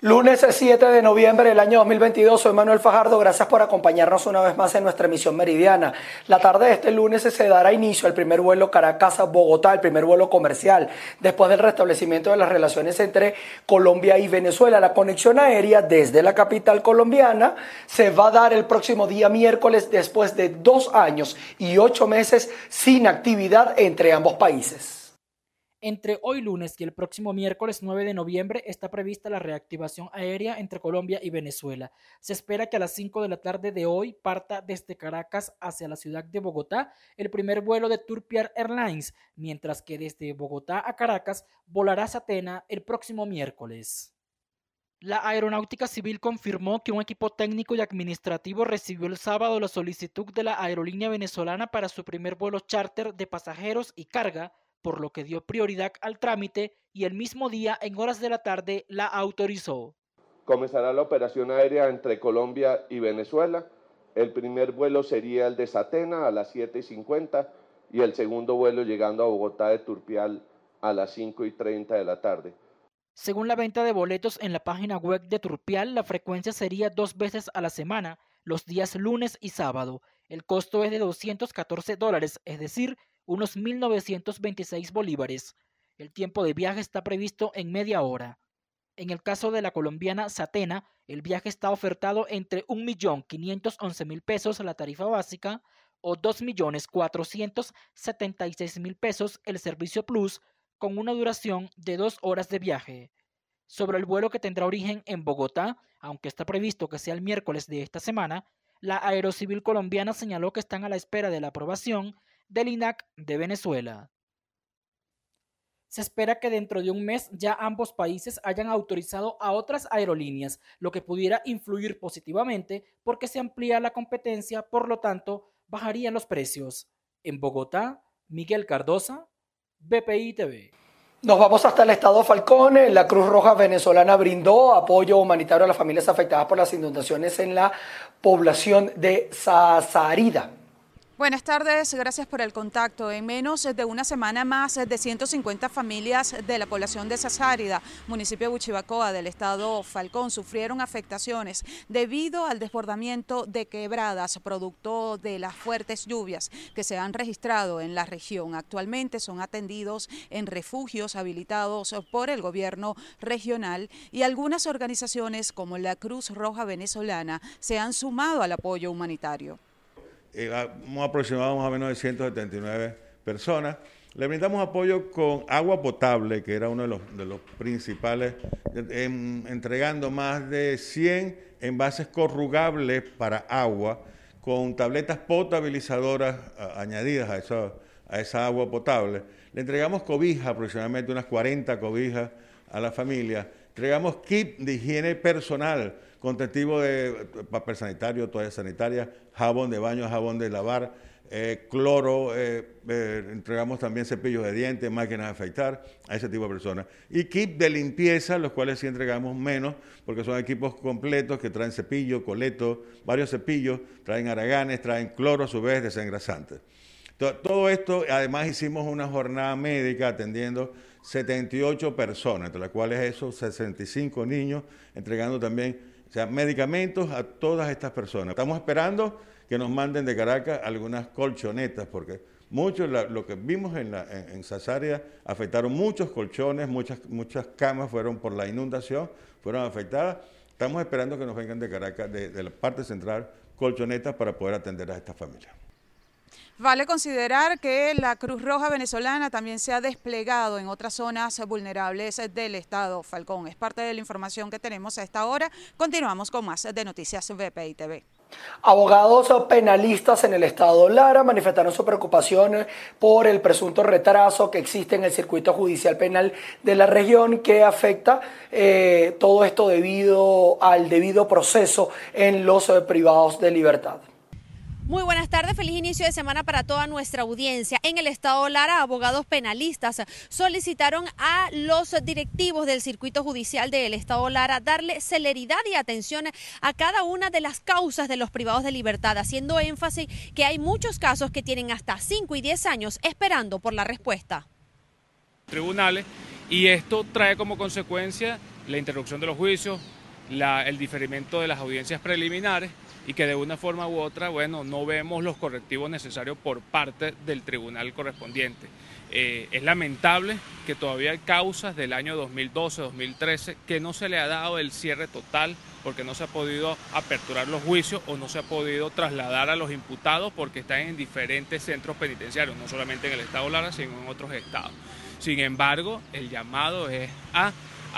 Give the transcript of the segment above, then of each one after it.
Lunes 7 de noviembre del año 2022, soy Manuel Fajardo, gracias por acompañarnos una vez más en nuestra emisión meridiana. La tarde de este lunes se dará inicio al primer vuelo Caracas-Bogotá, el primer vuelo comercial, después del restablecimiento de las relaciones entre Colombia y Venezuela. La conexión aérea desde la capital colombiana se va a dar el próximo día miércoles después de dos años y ocho meses sin actividad entre ambos países. Entre hoy lunes y el próximo miércoles 9 de noviembre está prevista la reactivación aérea entre Colombia y Venezuela. Se espera que a las 5 de la tarde de hoy parta desde Caracas hacia la ciudad de Bogotá el primer vuelo de Turpiar Airlines, mientras que desde Bogotá a Caracas volará Satena el próximo miércoles. La Aeronáutica Civil confirmó que un equipo técnico y administrativo recibió el sábado la solicitud de la aerolínea venezolana para su primer vuelo charter de pasajeros y carga por lo que dio prioridad al trámite y el mismo día, en horas de la tarde, la autorizó. Comenzará la operación aérea entre Colombia y Venezuela. El primer vuelo sería el de Satena a las 7.50 y el segundo vuelo llegando a Bogotá de Turpial a las 5.30 de la tarde. Según la venta de boletos en la página web de Turpial, la frecuencia sería dos veces a la semana, los días lunes y sábado. El costo es de 214 dólares, es decir, unos 1.926 bolívares. El tiempo de viaje está previsto en media hora. En el caso de la colombiana Satena, el viaje está ofertado entre 1.511.000 pesos la tarifa básica o 2.476.000 pesos el servicio plus con una duración de dos horas de viaje. Sobre el vuelo que tendrá origen en Bogotá, aunque está previsto que sea el miércoles de esta semana, la Aerocivil colombiana señaló que están a la espera de la aprobación del INAC de Venezuela. Se espera que dentro de un mes ya ambos países hayan autorizado a otras aerolíneas, lo que pudiera influir positivamente porque se amplía la competencia, por lo tanto, bajarían los precios. En Bogotá, Miguel Cardosa, BPI TV. Nos vamos hasta el estado Falcón. La Cruz Roja venezolana brindó apoyo humanitario a las familias afectadas por las inundaciones en la población de Sazarida. Buenas tardes, gracias por el contacto. En menos de una semana más de 150 familias de la población de Sazárida, municipio de Buchibacoa del estado Falcón, sufrieron afectaciones debido al desbordamiento de quebradas producto de las fuertes lluvias que se han registrado en la región. Actualmente son atendidos en refugios habilitados por el gobierno regional y algunas organizaciones como la Cruz Roja Venezolana se han sumado al apoyo humanitario eh, hemos aproximado más o menos de 179 personas. Le brindamos apoyo con agua potable, que era uno de los, principales, entregando más de 100 envases corrugables para agua, con tabletas potabilizadoras añadidas a, eso, a esa agua potable. Le entregamos cobijas, aproximadamente unas 40 cobijas a la familia. Entregamos kit de higiene personal, con de papel sanitario, toalla sanitaria, jabón de baño, jabón de lavar, eh, cloro, eh, eh, entregamos también cepillos de dientes, máquinas de afeitar a ese tipo de personas. Y kit de limpieza, los cuales sí entregamos menos, porque son equipos completos que traen cepillo, coleto, varios cepillos, traen araganes, traen cloro a su vez, desengrasantes. Todo esto, además hicimos una jornada médica atendiendo 78 personas, entre las cuales esos 65 niños, entregando también o sea, medicamentos a todas estas personas. Estamos esperando que nos manden de Caracas algunas colchonetas, porque muchos, lo que vimos en, la, en, afectaron muchos colchones, muchas, muchas camas fueron por la inundación, fueron afectadas. Estamos esperando que nos vengan de Caracas, de, de la parte central, colchonetas para poder atender a estas familias. Vale considerar que la Cruz Roja venezolana también se ha desplegado en otras zonas vulnerables del estado Falcón. Es parte de la información que tenemos a esta hora. Continuamos con más de Noticias VPI TV. Abogados penalistas en el estado Lara manifestaron su preocupación por el presunto retraso que existe en el circuito judicial penal de la región que afecta eh, todo esto debido al debido proceso en los eh, privados de libertad. Muy buenas tardes, feliz inicio de semana para toda nuestra audiencia. En el estado Lara, abogados penalistas solicitaron a los directivos del circuito judicial del estado Lara darle celeridad y atención a cada una de las causas de los privados de libertad, haciendo énfasis que hay muchos casos que tienen hasta 5 y 10 años esperando por la respuesta. Tribunales y esto trae como consecuencia la interrupción de los juicios, el diferimiento de las audiencias preliminares y que de una forma u otra, bueno, no vemos los correctivos necesarios por parte del tribunal correspondiente. Eh, es lamentable que todavía hay causas del año 2012-2013 que no se le ha dado el cierre total porque no se ha podido aperturar los juicios o no se ha podido trasladar a los imputados porque están en diferentes centros penitenciarios, no solamente en el estado Lara, sino en otros estados. Sin embargo, el llamado es a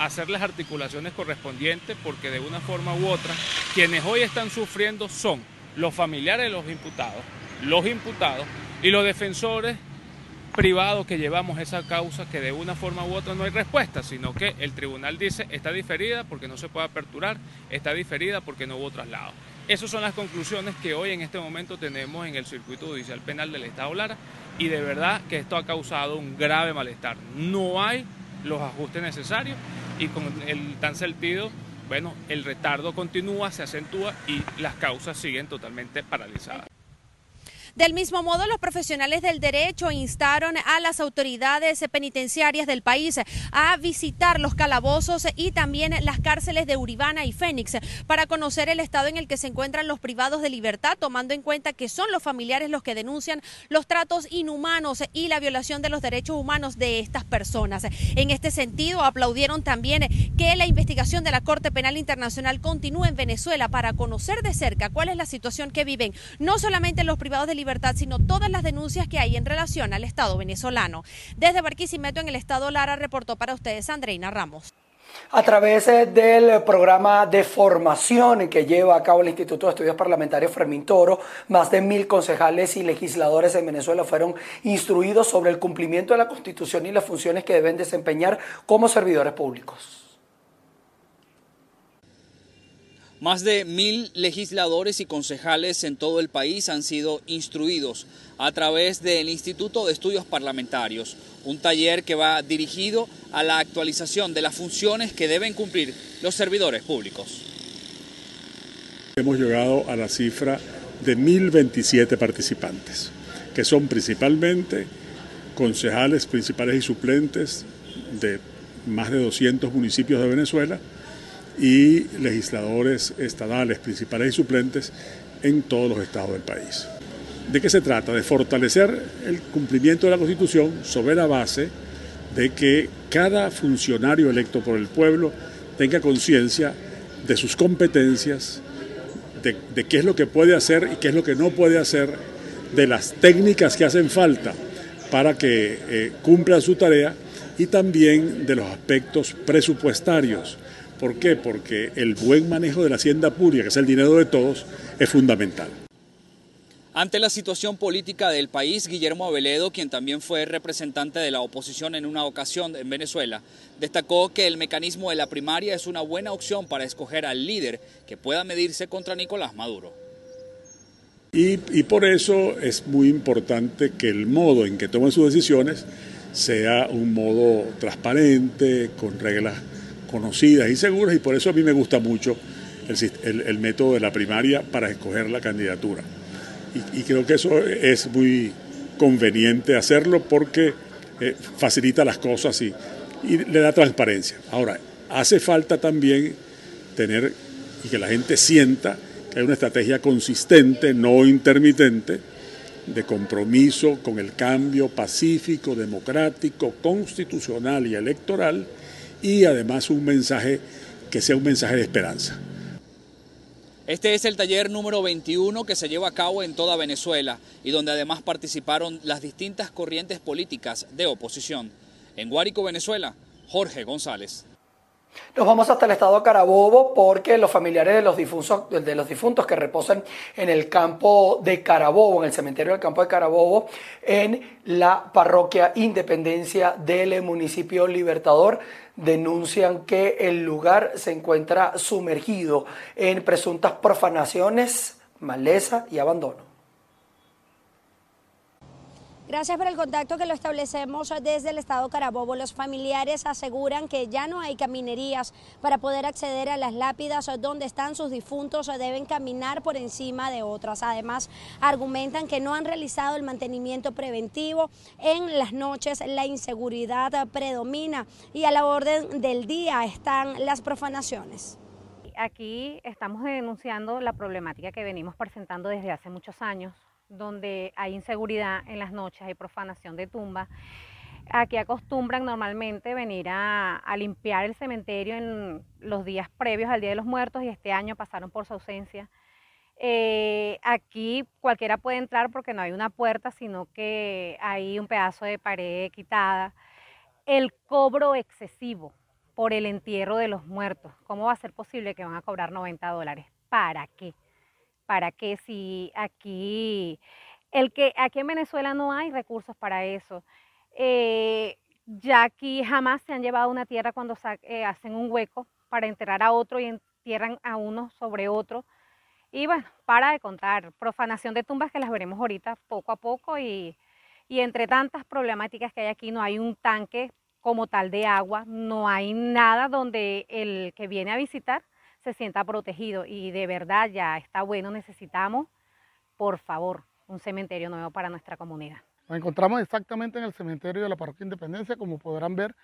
hacer las articulaciones correspondientes porque de una forma u otra quienes hoy están sufriendo son los familiares de los imputados, los imputados y los defensores privados que llevamos esa causa que de una forma u otra no hay respuesta, sino que el tribunal dice está diferida porque no se puede aperturar, está diferida porque no hubo traslado. Esas son las conclusiones que hoy en este momento tenemos en el circuito judicial penal del Estado Lara y de verdad que esto ha causado un grave malestar. No hay los ajustes necesarios y con el tan sentido, bueno, el retardo continúa, se acentúa y las causas siguen totalmente paralizadas. Del mismo modo, los profesionales del derecho instaron a las autoridades penitenciarias del país a visitar los calabozos y también las cárceles de Uribana y Fénix para conocer el estado en el que se encuentran los privados de libertad, tomando en cuenta que son los familiares los que denuncian los tratos inhumanos y la violación de los derechos humanos de estas personas. En este sentido, aplaudieron también que la investigación de la Corte Penal Internacional continúe en Venezuela para conocer de cerca cuál es la situación que viven no solamente los privados de libertad, sino todas las denuncias que hay en relación al Estado venezolano. Desde Barquisimeto, en el Estado Lara, reportó para ustedes Andreina Ramos. A través eh, del programa de formación que lleva a cabo el Instituto de Estudios Parlamentarios Fermín Toro, más de mil concejales y legisladores en Venezuela fueron instruidos sobre el cumplimiento de la Constitución y las funciones que deben desempeñar como servidores públicos. Más de mil legisladores y concejales en todo el país han sido instruidos a través del Instituto de Estudios Parlamentarios, un taller que va dirigido a la actualización de las funciones que deben cumplir los servidores públicos. Hemos llegado a la cifra de 1.027 participantes, que son principalmente concejales principales y suplentes de más de 200 municipios de Venezuela, y legisladores estadales, principales y suplentes en todos los estados del país. ¿De qué se trata? De fortalecer el cumplimiento de la Constitución sobre la base de que cada funcionario electo por el pueblo tenga conciencia de sus competencias, de, qué es lo que puede hacer y qué es lo que no puede hacer, de las técnicas que hacen falta para que eh, cumpla su tarea y también de los aspectos presupuestarios ¿Por qué? Porque el buen manejo de la hacienda pública, que es el dinero de todos, es fundamental. Ante la situación política del país, Guillermo Aveledo, quien también fue representante de la oposición en una ocasión en Venezuela, destacó que el mecanismo de la primaria es una buena opción para escoger al líder que pueda medirse contra Nicolás Maduro. Y, y por eso es muy importante que el modo en que tomen sus decisiones sea un modo transparente, con reglas conocidas y seguras y por eso a mí me gusta mucho el, método de la primaria para escoger la candidatura. Y, creo que eso es muy conveniente hacerlo porque eh, facilita las cosas y le da transparencia. Ahora, hace falta también tener y que la gente sienta que hay una estrategia consistente, no intermitente, de compromiso con el cambio pacífico, democrático, constitucional y electoral y además un mensaje que sea un mensaje de esperanza. Este es el taller número 21 que se lleva a cabo en toda Venezuela y donde además participaron las distintas corrientes políticas de oposición. En Guárico, Venezuela, Jorge González. Nos vamos hasta el estado Carabobo porque los familiares de los, difuntos, de los difuntos que reposan en el campo de Carabobo, en el cementerio del campo de Carabobo, en la parroquia Independencia del municipio Libertador, denuncian que el lugar se encuentra sumergido en presuntas profanaciones, maleza y abandono. Gracias por el contacto que lo establecemos desde el estado Carabobo. Los familiares aseguran que ya no hay caminerías para poder acceder a las lápidas donde están sus difuntos o deben caminar por encima de otras. Además, argumentan que no han realizado el mantenimiento preventivo. En las noches la inseguridad predomina y a la orden del día están las profanaciones. Aquí estamos denunciando la problemática que venimos presentando desde hace muchos años donde hay inseguridad en las noches, hay profanación de tumbas. Aquí acostumbran normalmente venir a, limpiar el cementerio en los días previos al Día de los Muertos y este año pasaron por su ausencia. Eh, aquí cualquiera puede entrar porque no hay una puerta, sino que hay un pedazo de pared quitada. El cobro excesivo por el entierro de los muertos. ¿Cómo va a ser posible que van a cobrar 90 dólares? ¿Para qué? Para que si aquí, el que aquí en Venezuela no hay recursos para eso. Eh, ya aquí jamás se han llevado una tierra cuando eh, hacen un hueco para enterrar a otro y entierran a uno sobre otro. Y bueno, para de contar, profanación de tumbas que las veremos ahorita poco a poco y, y entre tantas problemáticas que hay aquí, no hay un tanque como tal de agua, no hay nada donde el que viene a visitar se sienta protegido y de verdad ya está bueno, necesitamos, por favor, un cementerio nuevo para nuestra comunidad. Nos encontramos exactamente en el cementerio de la Parroquia Independencia, como podrán ver,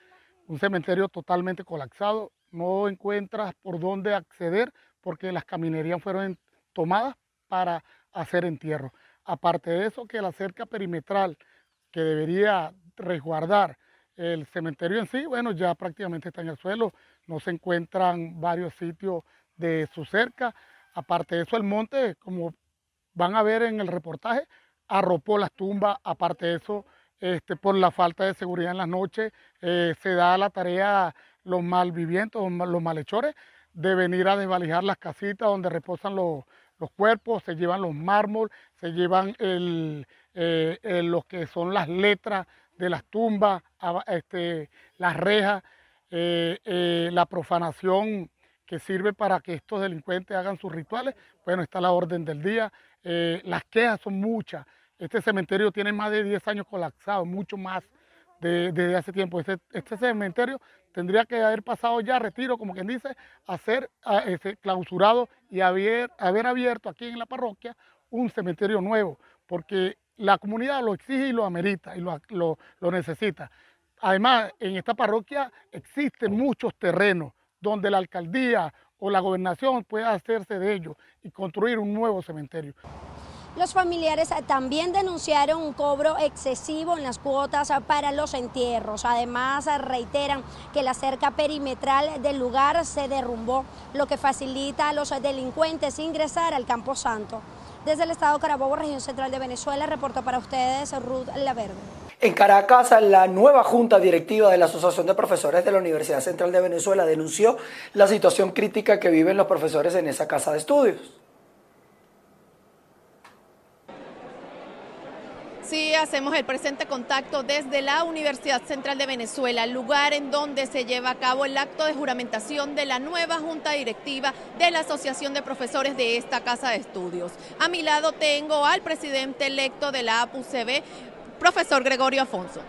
un cementerio totalmente colapsado, no encuentras por dónde acceder porque las caminerías fueron tomadas para hacer entierro. Aparte de eso, que la cerca perimetral que debería resguardar el cementerio en sí, bueno, ya prácticamente está en el suelo, no se encuentran varios sitios de su cerca. Aparte de eso, el monte, como van a ver en el reportaje, arropó las tumbas. Aparte de eso, este, por la falta de seguridad en las noches, eh, se da la tarea los malvivientes, los malhechores, de venir a desvalijar las casitas donde reposan los, cuerpos, se llevan los mármol, se llevan el, eh, los que son las letras de las tumbas, este, las rejas, eh, eh, la profanación que sirve para que estos delincuentes hagan sus rituales, bueno, está la orden del día. Eh, las quejas son muchas. Este cementerio tiene más de 10 años colapsado, mucho más desde hace tiempo. Este, este, cementerio tendría que haber pasado ya retiro, como quien dice, a ser clausurado y haber, haber abierto aquí en la parroquia un cementerio nuevo, porque la comunidad lo exige y lo amerita y lo, lo, necesita. Además, en esta parroquia existen muchos terrenos donde la alcaldía o la gobernación puede hacerse de ellos y construir un nuevo cementerio. Los familiares también denunciaron un cobro excesivo en las cuotas para los entierros. Además, reiteran que la cerca perimetral del lugar se derrumbó, lo que facilita a los delincuentes ingresar al Campo Santo. Desde el estado Carabobo, región central de Venezuela, reportó para ustedes Ruth Laverde. En Caracas, la nueva junta directiva de la Asociación de Profesores de la Universidad Central de Venezuela denunció la situación crítica que viven los profesores en esa casa de estudios. Sí, hacemos el presente contacto desde la Universidad Central de Venezuela, lugar en donde se lleva a cabo el acto de juramentación de la nueva junta directiva de la Asociación de Profesores de esta Casa de Estudios. A mi lado tengo al presidente electo de la APUCB, profesor Gregorio Afonso.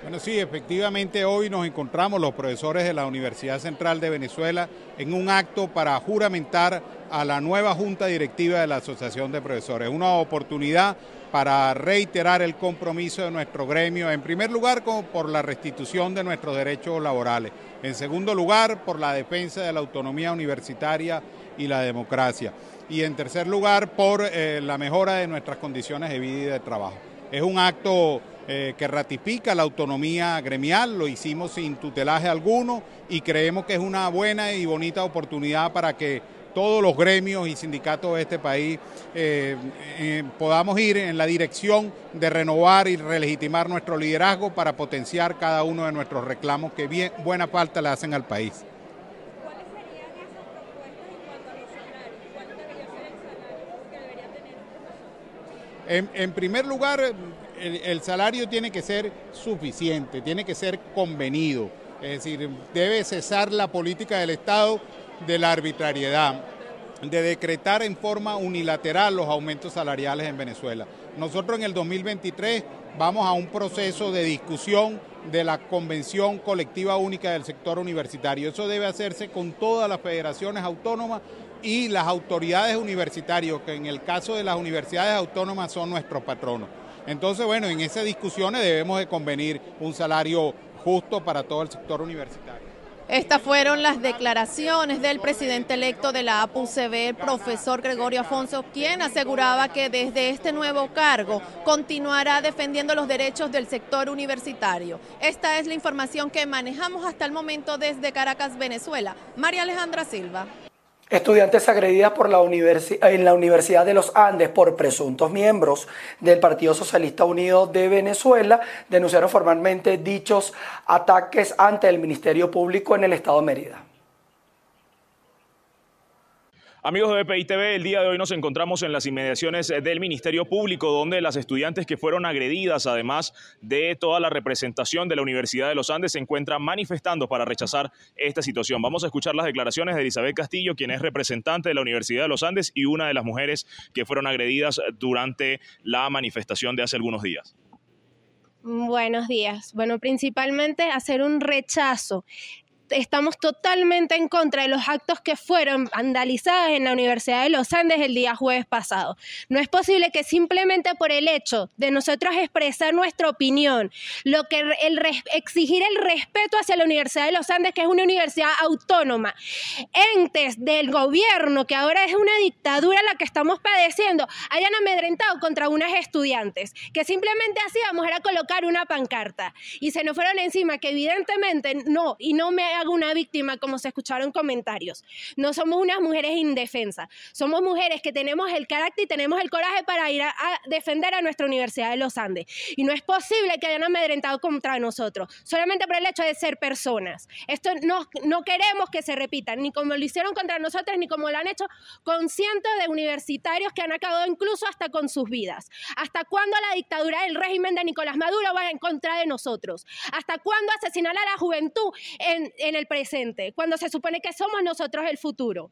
Bueno, sí, efectivamente hoy nos encontramos los profesores de la Universidad Central de Venezuela en un acto para juramentar a la nueva Junta Directiva de la Asociación de Profesores. Una oportunidad para reiterar el compromiso de nuestro gremio, en primer lugar por la restitución de nuestros derechos laborales, en segundo lugar por la defensa de la autonomía universitaria y la democracia, y en tercer lugar por eh, la mejora de nuestras condiciones de vida y de trabajo. Es un acto eh, que ratifica la autonomía gremial, lo hicimos sin tutelaje alguno y creemos que es una buena y bonita oportunidad para que todos los gremios y sindicatos de este país eh, eh, podamos ir en la dirección de renovar y relegitimar nuestro liderazgo para potenciar cada uno de nuestros reclamos que bien, buena falta le hacen al país. ¿Cuáles serían esas propuestas en cuanto a los salarios? ¿Cuál debería ser el salario que debería tener? En, primer lugar, el salario tiene que ser suficiente, tiene que ser convenido. Es decir, debe cesar la política del Estado de la arbitrariedad, de decretar en forma unilateral los aumentos salariales en Venezuela. Nosotros en el 2023 vamos a un proceso de discusión de la Convención Colectiva Única del Sector Universitario. Eso debe hacerse con todas las federaciones autónomas y las autoridades universitarias, que en el caso de las universidades autónomas son nuestros patronos. Entonces, bueno, en esas discusiones debemos de convenir un salario justo para todo el sector universitario. Estas fueron las declaraciones del presidente electo de la APUCB, el profesor Gregorio Afonso, quien aseguraba que desde este nuevo cargo continuará defendiendo los derechos del sector universitario. Esta es la información que manejamos hasta el momento desde Caracas, Venezuela. María Alejandra Silva. Estudiantes agredidas por la en la Universidad de los Andes por presuntos miembros del Partido Socialista Unido de Venezuela denunciaron formalmente dichos ataques ante el Ministerio Público en el Estado de Mérida. Amigos de BPI TV, el día de hoy nos encontramos en las inmediaciones del Ministerio Público, donde las estudiantes que fueron agredidas, además de toda la representación de la Universidad de los Andes, se encuentran manifestando para rechazar esta situación. Vamos a escuchar las declaraciones de Elizabeth Castillo, quien es representante de la Universidad de los Andes y una de las mujeres que fueron agredidas durante la manifestación de hace algunos días. Buenos días. Bueno, principalmente hacer un rechazo estamos totalmente en contra de los actos que fueron vandalizados en la Universidad de los Andes el día jueves pasado. No es posible que simplemente por el hecho de nosotros expresar nuestra opinión, lo que el, exigir el respeto hacia la Universidad de los Andes, que es una universidad autónoma, entes del gobierno, que ahora es una dictadura la que estamos padeciendo, hayan amedrentado contra unas estudiantes, que simplemente hacíamos era colocar una pancarta y se nos fueron encima, que evidentemente no, y no me hago una víctima, como se escucharon comentarios. No somos unas mujeres indefensas, somos mujeres que tenemos el carácter y tenemos el coraje para ir a, defender a nuestra Universidad de los Andes. Y no es posible que hayan amedrentado contra nosotros, solamente por el hecho de ser personas. Esto no, no queremos que se repita, ni como lo hicieron contra nosotros, ni como lo han hecho con cientos de universitarios que han acabado incluso hasta con sus vidas. ¿Hasta cuándo la dictadura del régimen de Nicolás Maduro va en contra de nosotros? ¿Hasta cuándo asesinar a la juventud en en el presente, cuando se supone que somos nosotros el futuro.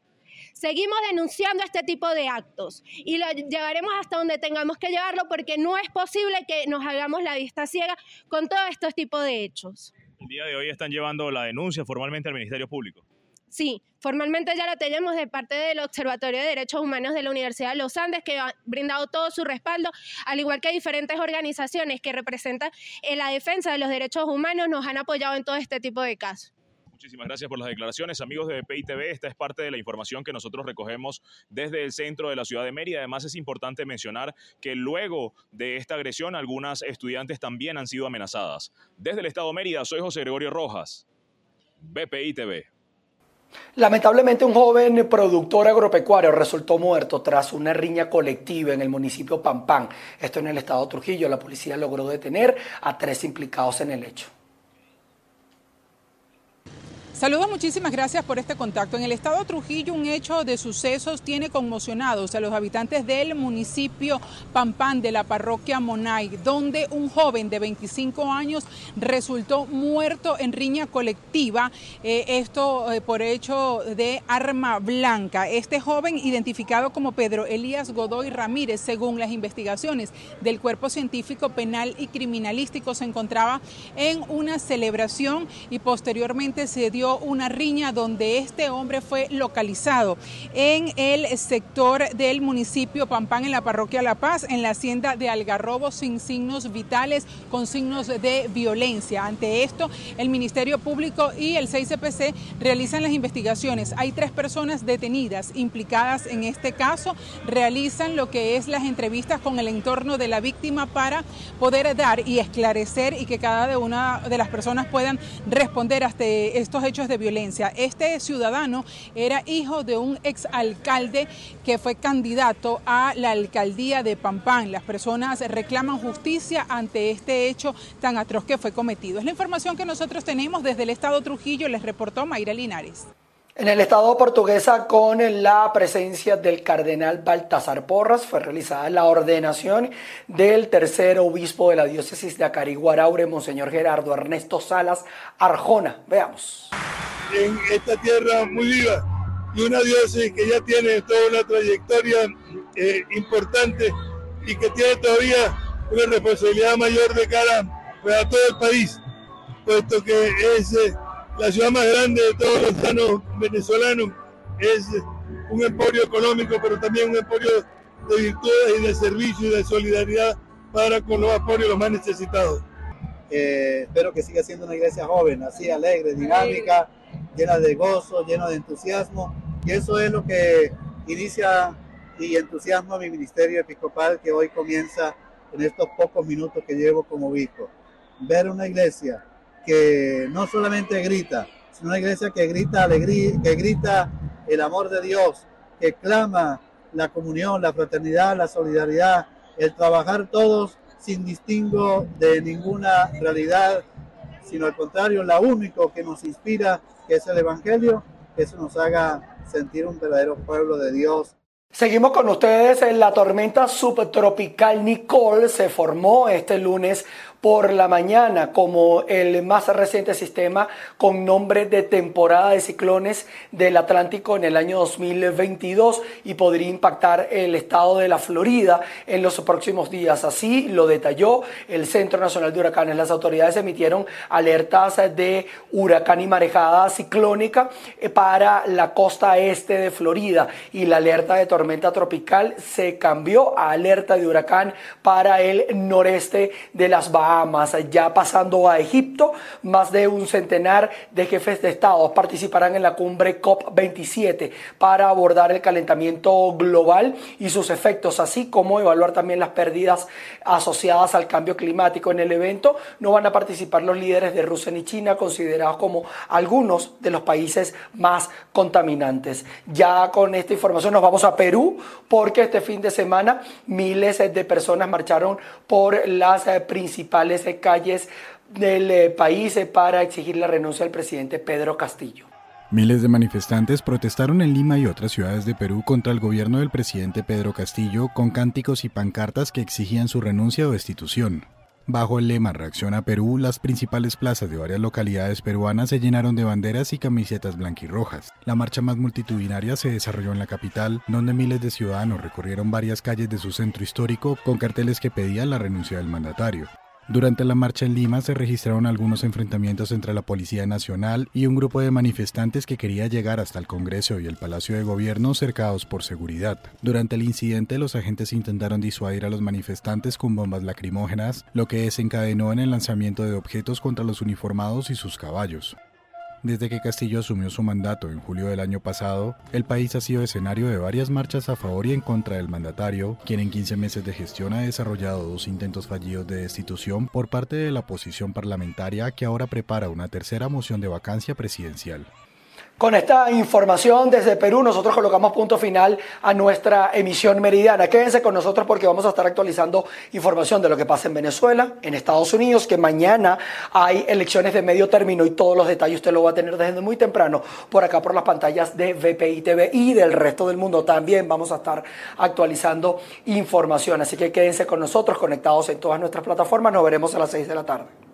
Seguimos denunciando este tipo de actos y lo llevaremos hasta donde tengamos que llevarlo porque no es posible que nos hagamos la vista ciega con todos estos tipos de hechos. El día de hoy están llevando la denuncia formalmente al Ministerio Público. Sí, formalmente ya la tenemos de parte del Observatorio de Derechos Humanos de la Universidad de los Andes, que ha brindado todo su respaldo, al igual que diferentes organizaciones que representan la defensa de los derechos humanos, nos han apoyado en todo este tipo de casos. Muchísimas gracias por las declaraciones, amigos de BPI TV. Esta es parte de la información que nosotros recogemos desde el centro de la ciudad de Mérida. Además, es importante mencionar que luego de esta agresión, algunas estudiantes también han sido amenazadas. Desde el estado de Mérida, soy José Gregorio Rojas, BPI TV. Lamentablemente un joven productor agropecuario resultó muerto tras una riña colectiva en el municipio Pampán. Esto en el estado de Trujillo. La policía logró detener a tres implicados en el hecho. Saludos, muchísimas gracias por este contacto. En el estado de Trujillo, un hecho de sucesos tiene conmocionados a los habitantes del municipio Pampán de la parroquia Monay, donde un joven de 25 años resultó muerto en riña colectiva, eh, esto eh, por hecho de arma blanca. Este joven, identificado como Pedro Elías Godoy Ramírez, según las investigaciones del Cuerpo Científico Penal y Criminalístico, se encontraba en una celebración y posteriormente se dio una riña donde este hombre fue localizado en el sector del municipio Pampán, en la parroquia La Paz, en la hacienda de Algarrobo, sin signos vitales, con signos de violencia. Ante esto, el Ministerio Público y el 6CPC realizan las investigaciones. Hay tres personas detenidas implicadas en este caso, realizan lo que es las entrevistas con el entorno de la víctima para poder dar y esclarecer y que cada una de las personas puedan responder a estos hechos de violencia. Este ciudadano era hijo de un exalcalde que fue candidato a la alcaldía de Pampán. Las personas reclaman justicia ante este hecho tan atroz que fue cometido. Es la información que nosotros tenemos desde el estado Trujillo, les reportó Mayra Linares. En el estado portuguesa, con la presencia del cardenal Baltasar Porras, fue realizada la ordenación del tercer obispo de la diócesis de Acariguaraure, Monseñor Gerardo Ernesto Salas Arjona. Veamos. En esta tierra muy viva y una diócesis que ya tiene toda una trayectoria eh, importante y que tiene todavía una responsabilidad mayor de cara pues, a todo el país, puesto que es eh, la ciudad más grande de todos los estados venezolanos, es un emporio económico, pero también un emporio de virtudes y de servicio y de solidaridad para con los apoyos los más necesitados. Eh, espero que siga siendo una iglesia joven, así alegre, dinámica, llena de gozo, llena de entusiasmo. Y eso es lo que inicia y entusiasma mi ministerio episcopal que hoy comienza en estos pocos minutos que llevo como obispo. Ver una iglesia que no solamente grita, sino una iglesia que grita alegría, que grita el amor de Dios, que clama la comunión, la fraternidad, la solidaridad, el trabajar todos sin distingo de ninguna realidad, sino al contrario, la único que nos inspira, que es el Evangelio, que eso nos haga sentir un verdadero pueblo de Dios. Seguimos con ustedes. La tormenta subtropical Nicole se formó este lunes por la mañana como el más reciente sistema con nombre de temporada de ciclones del Atlántico en el año 2022 y podría impactar el estado de la Florida en los próximos días. Así lo detalló el Centro Nacional de Huracanes. Las autoridades emitieron alertas de huracán y marejada ciclónica eh, para la costa este de Florida y la alerta de tormenta tropical se cambió a alerta de huracán para el noreste de las Bahamas más Ya pasando a Egipto, más de un centenar de jefes de Estado participarán en la cumbre COP27 para abordar el calentamiento global y sus efectos, así como evaluar también las pérdidas asociadas al cambio climático. En el evento no van a participar los líderes de Rusia ni China, considerados como algunos de los países más contaminantes. Ya con esta información nos vamos a Perú, porque este fin de semana miles de personas marcharon por las eh, principales calles del eh, país eh, para exigir la renuncia del presidente Pedro Castillo. Miles de manifestantes protestaron en Lima y otras ciudades de Perú contra el gobierno del presidente Pedro Castillo con cánticos y pancartas que exigían su renuncia o destitución. Bajo el lema Reacción a Perú, las principales plazas de varias localidades peruanas se llenaron de banderas y camisetas blanquirrojas. La marcha más multitudinaria se desarrolló en la capital, donde miles de ciudadanos recorrieron varias calles de su centro histórico con carteles que pedían la renuncia del mandatario. Durante la marcha en Lima se registraron algunos enfrentamientos entre la Policía Nacional y un grupo de manifestantes que quería llegar hasta el Congreso y el Palacio de Gobierno cercados por seguridad. Durante el incidente los agentes intentaron disuadir a los manifestantes con bombas lacrimógenas, lo que desencadenó en el lanzamiento de objetos contra los uniformados y sus caballos. Desde que Castillo asumió su mandato en julio del año pasado, el país ha sido escenario de varias marchas a favor y en contra del mandatario, quien en 15 meses de gestión ha desarrollado dos intentos fallidos de destitución por parte de la oposición parlamentaria que ahora prepara una tercera moción de vacancia presidencial. Con esta información desde Perú, nosotros colocamos punto final a nuestra emisión meridiana. Quédense con nosotros porque vamos a estar actualizando información de lo que pasa en Venezuela, en Estados Unidos, que mañana hay elecciones de medio término y todos los detalles usted lo va a tener desde muy temprano por acá por las pantallas de VPI TV y del resto del mundo. También vamos a estar actualizando información. Así que quédense con nosotros, conectados en todas nuestras plataformas. Nos veremos a las 6 de la tarde.